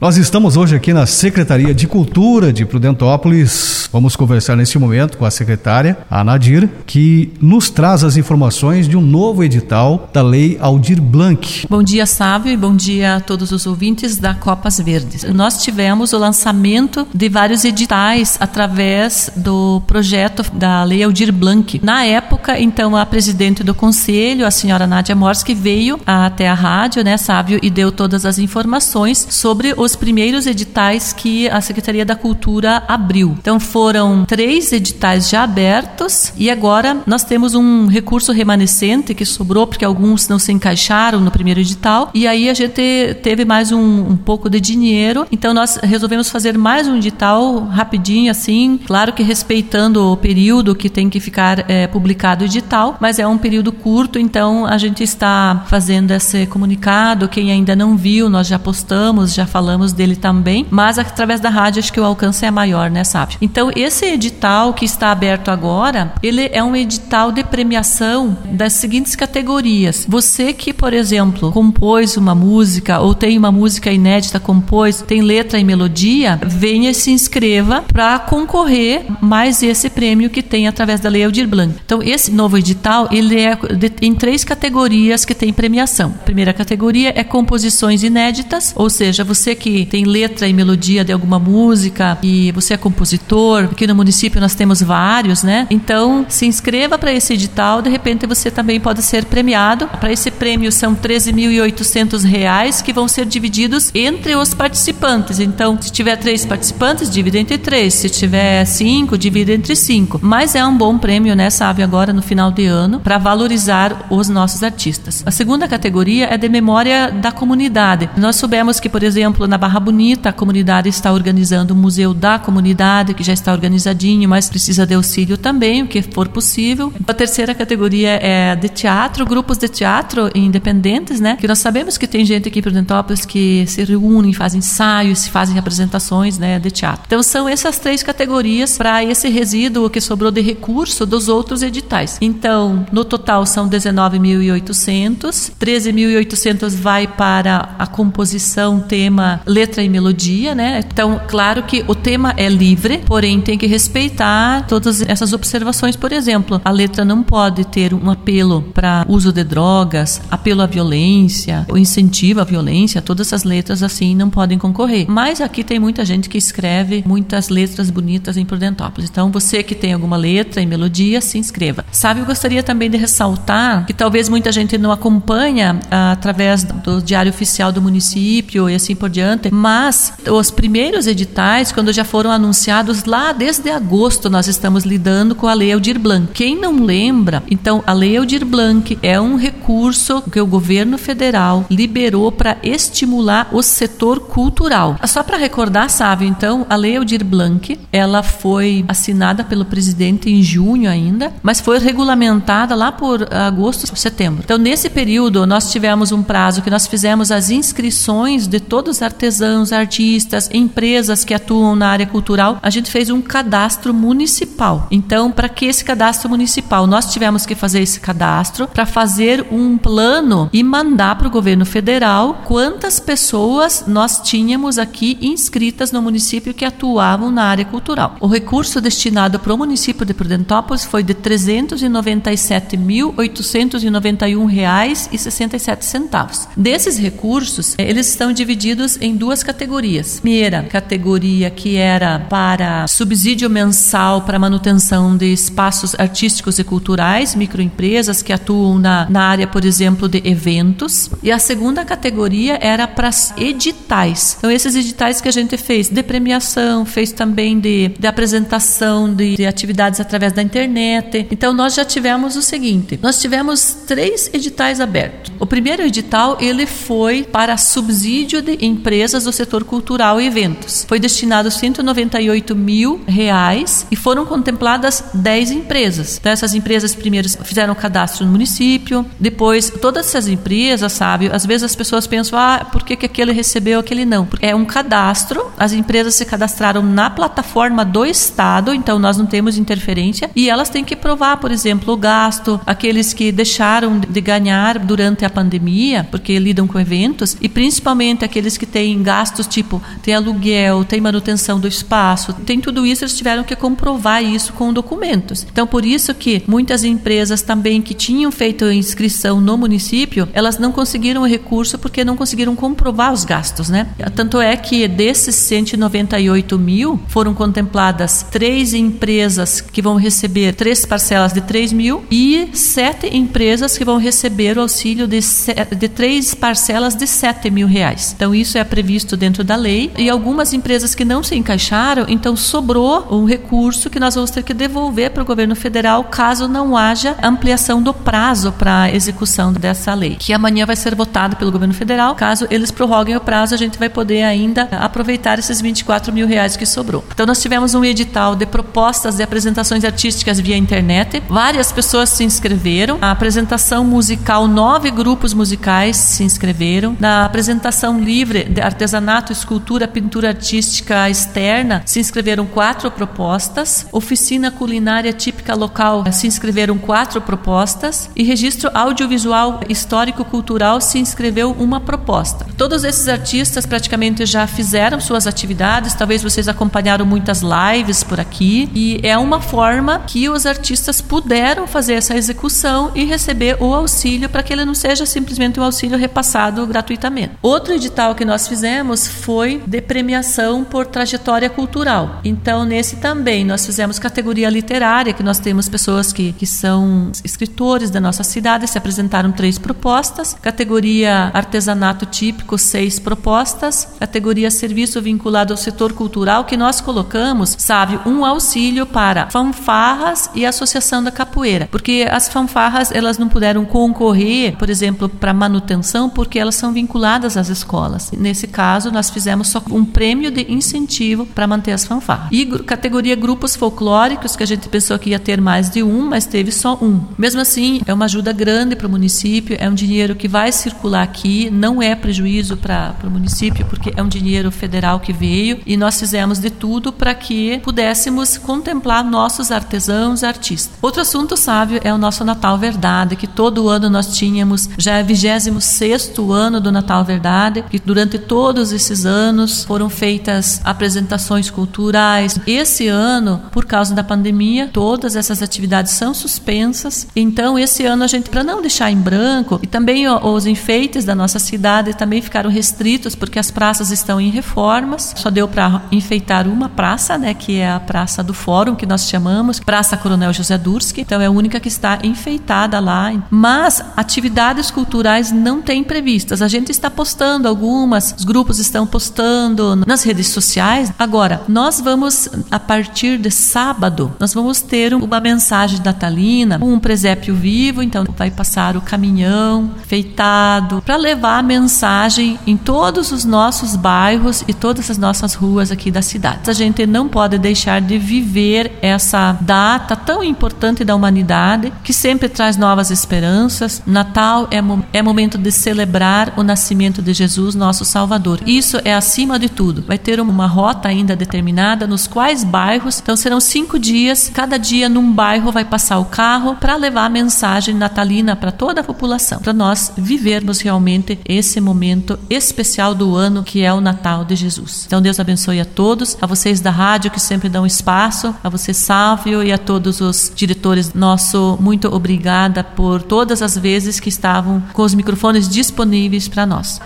Nós estamos hoje aqui na Secretaria de Cultura de Prudentópolis. Vamos conversar neste momento com a secretária, a Nadir, que nos traz as informações de um novo edital da Lei Aldir Blanc. Bom dia, Sávio, e bom dia a todos os ouvintes da Copas Verdes. Nós tivemos o lançamento de vários editais através do projeto da Lei Aldir Blanc. Na época, então, a presidente do conselho, a senhora Nádia Morski, veio até a rádio, né, Sávio, e deu todas as informações sobre os os primeiros editais que a Secretaria da Cultura abriu. Então foram três editais já abertos e agora nós temos um recurso remanescente que sobrou porque alguns não se encaixaram no primeiro edital e aí a gente teve mais um, um pouco de dinheiro. Então nós resolvemos fazer mais um edital rapidinho assim, claro que respeitando o período que tem que ficar é, publicado o edital, mas é um período curto, então a gente está fazendo esse comunicado. Quem ainda não viu, nós já postamos, já falamos falamos dele também, mas através da rádio acho que o alcance é maior, né, sabe? Então, esse edital que está aberto agora, ele é um edital de premiação das seguintes categorias. Você que, por exemplo, compôs uma música ou tem uma música inédita, compôs, tem letra e melodia, venha e se inscreva para concorrer mais esse prêmio que tem através da Lei Aldir Blanc. Então, esse novo edital, ele é de, em três categorias que tem premiação. A primeira categoria é composições inéditas, ou seja, você que que tem letra e melodia de alguma música e você é compositor, aqui no município nós temos vários, né? Então, se inscreva para esse edital, de repente você também pode ser premiado. Para esse prêmio são 13.800 reais que vão ser divididos entre os participantes. Então, se tiver três participantes, divide entre três. Se tiver cinco, divide entre cinco. Mas é um bom prêmio, né, sabe, agora no final de ano, para valorizar os nossos artistas. A segunda categoria é de memória da comunidade. Nós soubemos que, por exemplo, na Barra Bonita, a comunidade está organizando o Museu da Comunidade, que já está organizadinho, mas precisa de auxílio também, o que for possível. A terceira categoria é de teatro, grupos de teatro independentes, né? Que nós sabemos que tem gente aqui em Prudentópolis que se reúnem, fazem ensaios, fazem apresentações, né, de teatro. Então são essas três categorias para esse resíduo que sobrou de recurso dos outros editais. Então, no total são 19.800, 13.800 vai para a composição, tema letra e melodia, né? Então, claro que o tema é livre, porém tem que respeitar todas essas observações. Por exemplo, a letra não pode ter um apelo para uso de drogas, apelo à violência, ou incentivo à violência, todas essas letras assim não podem concorrer. Mas aqui tem muita gente que escreve muitas letras bonitas em Prudentópolis. Então, você que tem alguma letra e melodia, se inscreva. Sabe, eu gostaria também de ressaltar que talvez muita gente não acompanha ah, através do diário oficial do município e assim por diante mas os primeiros editais, quando já foram anunciados lá desde agosto, nós estamos lidando com a Lei Aldir Blanc. Quem não lembra, então a Lei Aldir Blanc é um recurso que o governo federal liberou para estimular o setor cultural. Só para recordar, sabe, então, a Lei Aldir Blanc, ela foi assinada pelo presidente em junho ainda, mas foi regulamentada lá por agosto, setembro. Então, nesse período, nós tivemos um prazo que nós fizemos as inscrições de todos os artesãos artesãos, artistas, empresas que atuam na área cultural, a gente fez um cadastro municipal. Então, para que esse cadastro municipal? Nós tivemos que fazer esse cadastro para fazer um plano e mandar para o governo federal quantas pessoas nós tínhamos aqui inscritas no município que atuavam na área cultural. O recurso destinado para o município de Prudentópolis foi de 397.891 reais e 67 centavos. Desses recursos, eles estão divididos em duas categorias. Primeira categoria que era para subsídio mensal para manutenção de espaços artísticos e culturais, microempresas que atuam na, na área, por exemplo, de eventos. E a segunda categoria era para editais. Então, esses editais que a gente fez de premiação, fez também de, de apresentação de, de atividades através da internet. Então, nós já tivemos o seguinte: nós tivemos três editais abertos. O primeiro edital ele foi para subsídio de empresas empresas do setor cultural e eventos. Foi destinado 198 mil reais e foram contempladas 10 empresas. Então, essas empresas primeiro fizeram cadastro no município, depois todas essas empresas, sabe, às vezes as pessoas pensam, ah, por que, que aquele recebeu, aquele não? Porque é um cadastro as empresas se cadastraram na plataforma do Estado, então nós não temos interferência, e elas têm que provar, por exemplo, o gasto, aqueles que deixaram de ganhar durante a pandemia, porque lidam com eventos, e principalmente aqueles que têm gastos tipo, tem aluguel, tem manutenção do espaço, tem tudo isso, eles tiveram que comprovar isso com documentos. Então, por isso que muitas empresas também que tinham feito inscrição no município, elas não conseguiram o recurso porque não conseguiram comprovar os gastos, né? Tanto é que desses 198 mil foram contempladas três empresas que vão receber três parcelas de 3 mil e sete empresas que vão receber o auxílio de, de três parcelas de 7 mil reais. Então, isso é previsto dentro da lei e algumas empresas que não se encaixaram, então sobrou um recurso que nós vamos ter que devolver para o governo federal caso não haja ampliação do prazo para execução dessa lei, que amanhã vai ser votado pelo governo federal. Caso eles prorroguem o prazo, a gente vai poder ainda aproveitar esses 24 mil reais que sobrou. Então nós tivemos um edital de propostas de apresentações artísticas via internet. Várias pessoas se inscreveram. A apresentação musical, nove grupos musicais se inscreveram. Na apresentação livre artesanato, escultura, pintura artística externa, se inscreveram quatro propostas. Oficina culinária típica local, se inscreveram quatro propostas. E registro audiovisual histórico-cultural se inscreveu uma proposta. Todos esses artistas praticamente já fizeram suas atividades, talvez vocês acompanharam muitas lives por aqui, e é uma forma que os artistas puderam fazer essa execução e receber o auxílio para que ele não seja simplesmente um auxílio repassado gratuitamente. Outro edital que nós fizemos foi de premiação por trajetória cultural. Então, nesse também nós fizemos categoria literária, que nós temos pessoas que, que são escritores da nossa cidade, se apresentaram três propostas, categoria artesanato típico, seis propostas, categoria serviço vinculado ao setor cultural, que nós colocamos, sabe, um auxílio para fanfarras e associação da capoeira, porque as fanfarras elas não puderam concorrer, por exemplo, para manutenção, porque elas são vinculadas às escolas. Nesse caso, nós fizemos só um prêmio de incentivo para manter as fanfarras. E categoria grupos folclóricos, que a gente pensou que ia ter mais de um, mas teve só um. Mesmo assim, é uma ajuda grande para o município, é um dinheiro que vai circular aqui, não é prejuízo para o município, porque é um dinheiro federal que veio e nós fizemos de tudo para que pudéssemos contemplar nossos artesãos, artistas. Outro assunto sábio é o nosso Natal Verdade, que todo ano nós tínhamos, já é 26 ano do Natal Verdade, que durante todos esses anos foram feitas apresentações culturais. Esse ano, por causa da pandemia, todas essas atividades são suspensas. Então, esse ano a gente, para não deixar em branco, e também os enfeites da nossa cidade também ficaram restritos porque as praças estão em reformas. Só deu para enfeitar uma praça, né, que é a Praça do Fórum, que nós chamamos, Praça Coronel José Durski. Então, é a única que está enfeitada lá. Mas atividades culturais não tem previstas. A gente está postando algumas, os grupos estão postando nas redes sociais. Agora, nós vamos, a partir de sábado, nós vamos ter uma mensagem natalina, um presépio vivo, então vai passar o caminhão feitado para levar a mensagem em todos os nossos bairros e todas as nossas ruas aqui da cidade. A gente não pode deixar de viver essa data tão importante da humanidade que sempre traz novas esperanças. Natal é, é momento de celebrar o nascimento de Jesus, nosso Salvador. Isso é acima de tudo. Vai ter uma rota ainda determinada nos quais bairros. Então serão cinco dias. Cada dia num bairro vai passar o carro para levar a mensagem natalina para toda a população, para nós vivermos realmente esse momento especial do ano que é o Natal de Jesus. Então Deus abençoe a todos, a vocês da rádio que sempre dão espaço, a você Sávio e a todos os diretores. Nosso muito obrigada por todas as vezes que estavam com os microfones disponíveis para nós.